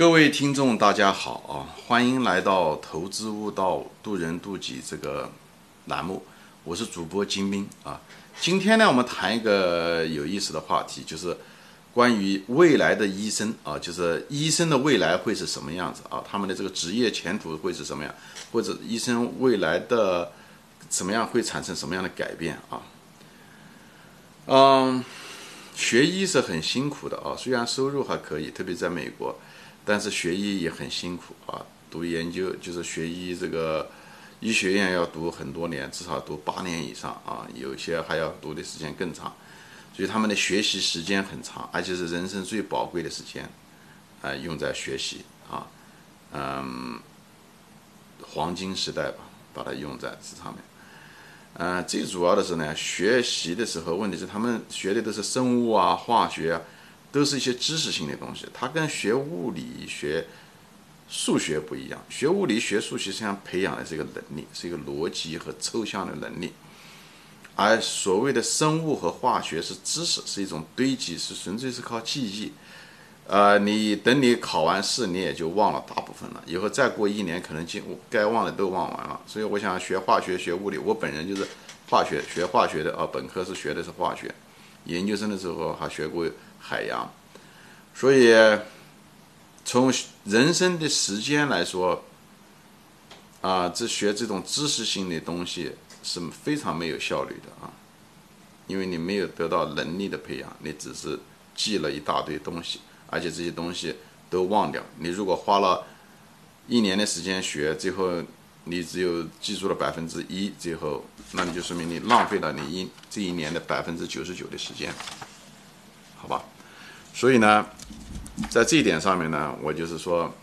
各位听众，大家好啊！欢迎来到《投资悟道，渡人渡己》这个栏目，我是主播金兵啊。今天呢，我们谈一个有意思的话题，就是关于未来的医生啊，就是医生的未来会是什么样子啊？他们的这个职业前途会是什么样？或者医生未来的怎么样会产生什么样的改变啊？嗯，学医是很辛苦的啊，虽然收入还可以，特别在美国。但是学医也很辛苦啊，读研究就是学医，这个医学院要读很多年，至少读八年以上啊，有些还要读的时间更长，所以他们的学习时间很长，而且是人生最宝贵的时间，啊，用在学习啊，嗯，黄金时代吧，把它用在这上面，嗯，最主要的是呢，学习的时候，问题是他们学的都是生物啊，化学啊。都是一些知识性的东西，它跟学物理学、数学不一样。学物理学、数学实际上培养的是一个能力，是一个逻辑和抽象的能力，而所谓的生物和化学是知识，是一种堆积，是纯粹是靠记忆。呃，你等你考完试，你也就忘了大部分了，以后再过一年，可能就该忘的都忘完了。所以我想学化学、学物理，我本人就是化学学化学的啊，本科是学的是化学，研究生的时候还学过。海洋，所以从人生的时间来说，啊，这学这种知识性的东西是非常没有效率的啊，因为你没有得到能力的培养，你只是记了一大堆东西，而且这些东西都忘掉。你如果花了一年的时间学，最后你只有记住了百分之一，最后那你就说明你浪费了你一这一年的百分之九十九的时间。好吧，所以呢，在这一点上面呢，我就是说，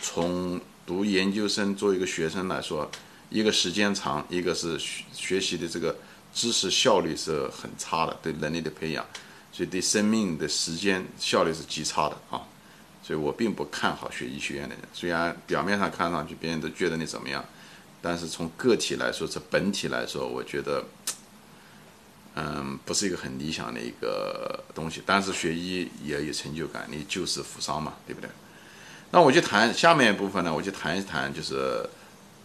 从读研究生作为一个学生来说，一个时间长，一个是学学习的这个知识效率是很差的，对能力的培养，所以对生命的时间效率是极差的啊。所以我并不看好学医学院的人，虽然表面上看上去别人都觉得你怎么样，但是从个体来说，从本体来说，我觉得。嗯，不是一个很理想的一个东西，但是学医也有成就感，你救死扶伤嘛，对不对？那我就谈下面一部分呢，我就谈一谈，就是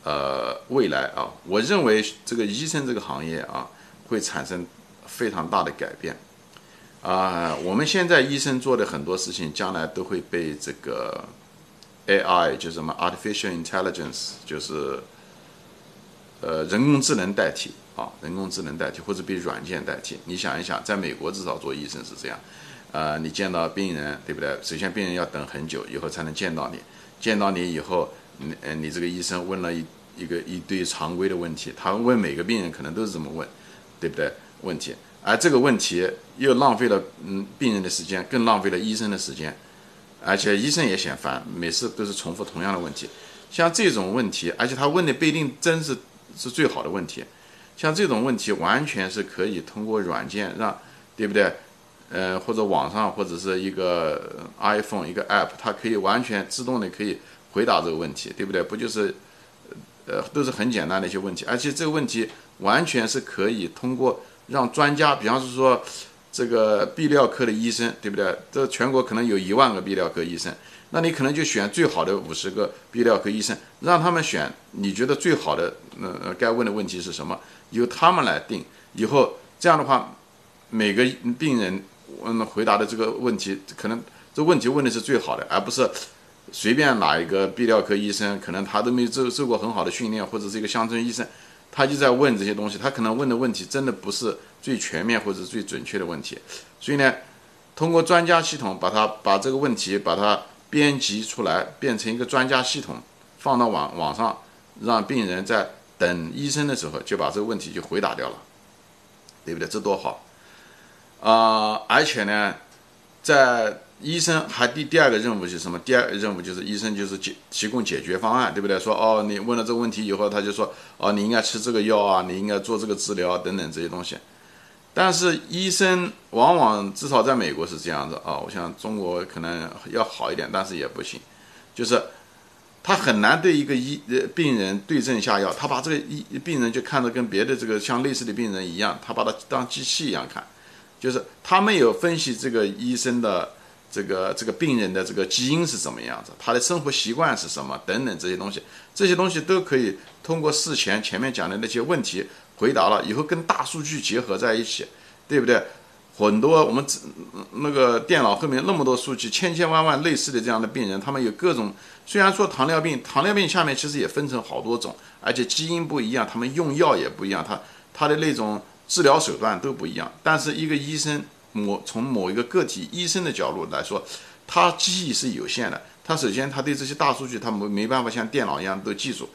呃未来啊，我认为这个医生这个行业啊会产生非常大的改变啊。我们现在医生做的很多事情，将来都会被这个 AI，就什么 artificial intelligence，就是呃人工智能代替。人工智能代替或者被软件代替。你想一想，在美国至少做医生是这样，呃，你见到病人，对不对？首先病人要等很久，以后才能见到你。见到你以后，你呃，你这个医生问了一一个一堆常规的问题，他问每个病人可能都是这么问，对不对？问题，而这个问题又浪费了嗯病人的时间，更浪费了医生的时间，而且医生也嫌烦，每次都是重复同样的问题。像这种问题，而且他问的不一定真是是最好的问题。像这种问题，完全是可以通过软件让，对不对？呃，或者网上或者是一个 iPhone 一个 App，它可以完全自动的可以回答这个问题，对不对？不就是，呃，都是很简单的一些问题，而且这个问题完全是可以通过让专家，比方是说这个泌尿科的医生，对不对？这全国可能有一万个泌尿科医生，那你可能就选最好的五十个泌尿科医生，让他们选你觉得最好的，呃，该问的问题是什么？由他们来定，以后这样的话，每个病人嗯回答的这个问题，可能这问题问的是最好的，而不是随便哪一个泌尿科医生，可能他都没受受过很好的训练，或者是一个乡村医生，他就在问这些东西，他可能问的问题真的不是最全面或者最准确的问题，所以呢，通过专家系统把它把这个问题把它编辑出来，变成一个专家系统，放到网网上，让病人在。等医生的时候就把这个问题就回答掉了，对不对？这多好啊！而且呢，在医生还第第二个任务是什么？第二任务就是医生就是解提供解决方案，对不对？说哦，你问了这个问题以后，他就说哦，你应该吃这个药啊，你应该做这个治疗等等这些东西。但是医生往往至少在美国是这样子啊，我想中国可能要好一点，但是也不行，就是。他很难对一个医呃病人对症下药，他把这个医病人就看着跟别的这个像类似的病人一样，他把他当机器一样看，就是他没有分析这个医生的这个这个病人的这个基因是怎么样子，他的生活习惯是什么等等这些东西，这些东西都可以通过事前前面讲的那些问题回答了以后，跟大数据结合在一起，对不对？很多我们那个电脑后面那么多数据，千千万万类似的这样的病人，他们有各种。虽然说糖尿病，糖尿病下面其实也分成好多种，而且基因不一样，他们用药也不一样，他他的那种。治疗手段都不一样，但是一个医生某从某一个个体医生的角度来说，他记忆是有限的。他首先他对这些大数据他没没办法像电脑一样都记住，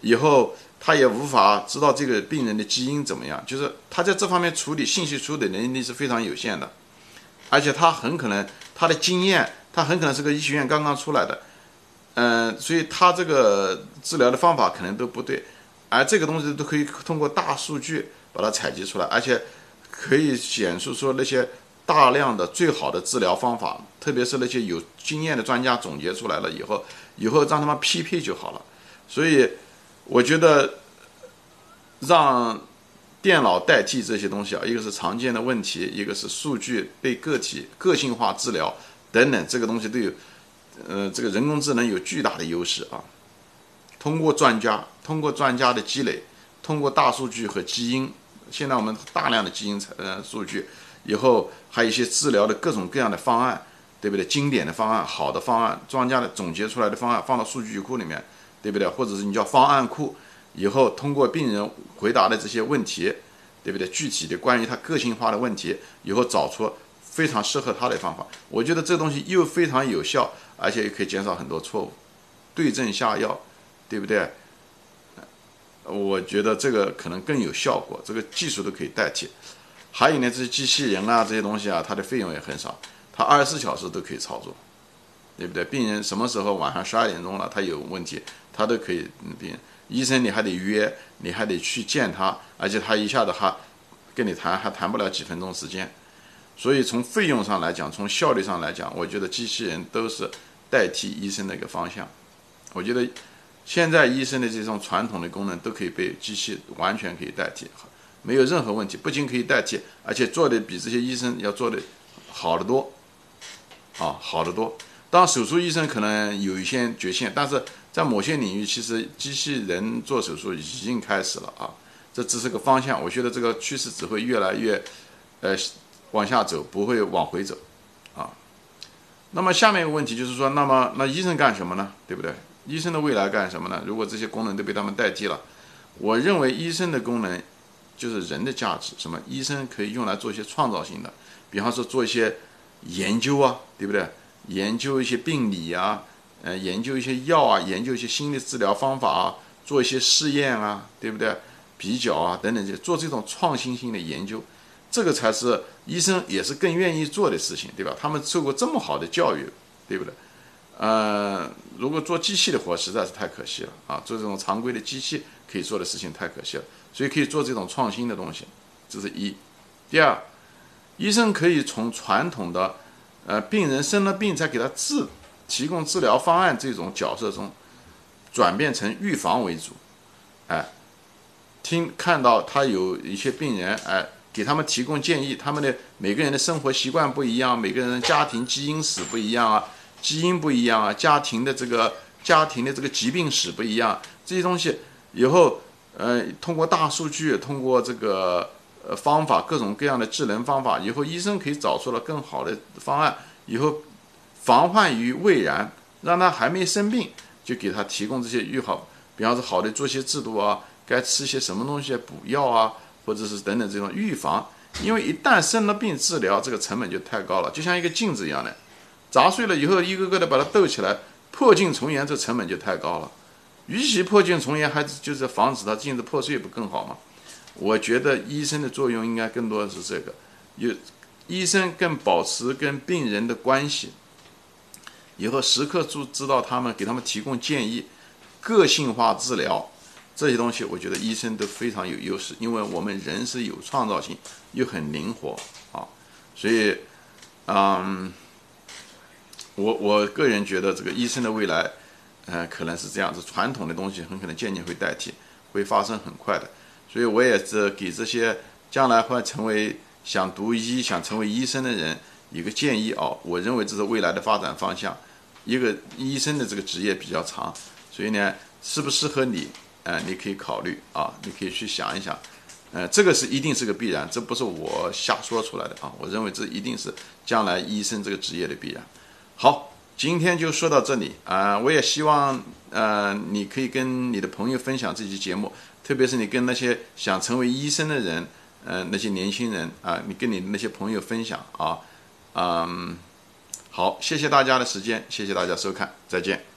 以后他也无法知道这个病人的基因怎么样，就是他在这方面处理信息处理能力是非常有限的，而且他很可能他的经验，他很可能是个医学院刚刚出来的，嗯，所以他这个治疗的方法可能都不对，而这个东西都可以通过大数据。把它采集出来，而且可以显示出那些大量的最好的治疗方法，特别是那些有经验的专家总结出来了以后，以后让他们匹配就好了。所以，我觉得让电脑代替这些东西啊，一个是常见的问题，一个是数据被个体个性化治疗等等，这个东西都有，呃，这个人工智能有巨大的优势啊。通过专家，通过专家的积累，通过大数据和基因。现在我们大量的基因呃数据，以后还有一些治疗的各种各样的方案，对不对？经典的方案、好的方案、专家的总结出来的方案放到数据库里面，对不对？或者是你叫方案库，以后通过病人回答的这些问题，对不对？具体的关于他个性化的问题，以后找出非常适合他的方法。我觉得这东西又非常有效，而且也可以减少很多错误，对症下药，对不对？我觉得这个可能更有效果，这个技术都可以代替。还有呢，这些机器人啊，这些东西啊，它的费用也很少，它二十四小时都可以操作，对不对？病人什么时候晚上十二点钟了，他有问题，他都可以。病医生你还得约，你还得去见他，而且他一下子还跟你谈，还谈不了几分钟时间。所以从费用上来讲，从效率上来讲，我觉得机器人都是代替医生的一个方向。我觉得。现在医生的这种传统的功能都可以被机器完全可以代替，没有任何问题。不仅可以代替，而且做的比这些医生要做的好得多，啊，好得多。当手术医生可能有一些局限，但是在某些领域，其实机器人做手术已经开始了啊。这只是个方向，我觉得这个趋势只会越来越，呃，往下走，不会往回走，啊。那么下面一个问题就是说，那么那医生干什么呢？对不对？医生的未来干什么呢？如果这些功能都被他们代替了，我认为医生的功能就是人的价值。什么？医生可以用来做一些创造性的，比方说做一些研究啊，对不对？研究一些病理啊，呃，研究一些药啊，研究一些新的治疗方法啊，做一些试验啊，对不对？比较啊等等，这做这种创新性的研究，这个才是医生也是更愿意做的事情，对吧？他们受过这么好的教育，对不对？呃，如果做机器的活实在是太可惜了啊！做这种常规的机器可以做的事情太可惜了，所以可以做这种创新的东西，这是一。第二，医生可以从传统的呃病人生了病才给他治，提供治疗方案这种角色中，转变成预防为主。哎，听看到他有一些病人，哎，给他们提供建议，他们的每个人的生活习惯不一样，每个人家庭基因史不一样啊。基因不一样啊，家庭的这个家庭的这个疾病史不一样，这些东西以后呃通过大数据，通过这个呃方法各种各样的智能方法，以后医生可以找出了更好的方案，以后防患于未然，让他还没生病就给他提供这些预好，比方说好的作息制度啊，该吃些什么东西补药啊，或者是等等这种预防，因为一旦生了病，治疗这个成本就太高了，就像一个镜子一样的。砸碎了以后，一个个的把它斗起来，破镜重圆，这成本就太高了。与其破镜重圆，还就是防止它镜子破碎，不更好吗？我觉得医生的作用应该更多的是这个，有医生更保持跟病人的关系，以后时刻注知道他们，给他们提供建议，个性化治疗这些东西，我觉得医生都非常有优势，因为我们人是有创造性，又很灵活啊，所以，嗯。我我个人觉得，这个医生的未来，呃，可能是这样子，传统的东西很可能渐渐会代替，会发生很快的。所以我也是给这些将来会成为想读医、想成为医生的人，一个建议啊，我认为这是未来的发展方向。一个医生的这个职业比较长，所以呢，适不适合你，呃，你可以考虑啊，你可以去想一想，呃，这个是一定是个必然，这不是我瞎说出来的啊，我认为这一定是将来医生这个职业的必然。好，今天就说到这里啊，我也希望呃，你可以跟你的朋友分享这期节目，特别是你跟那些想成为医生的人，呃，那些年轻人啊，你跟你那些朋友分享啊，嗯。好，谢谢大家的时间，谢谢大家收看，再见。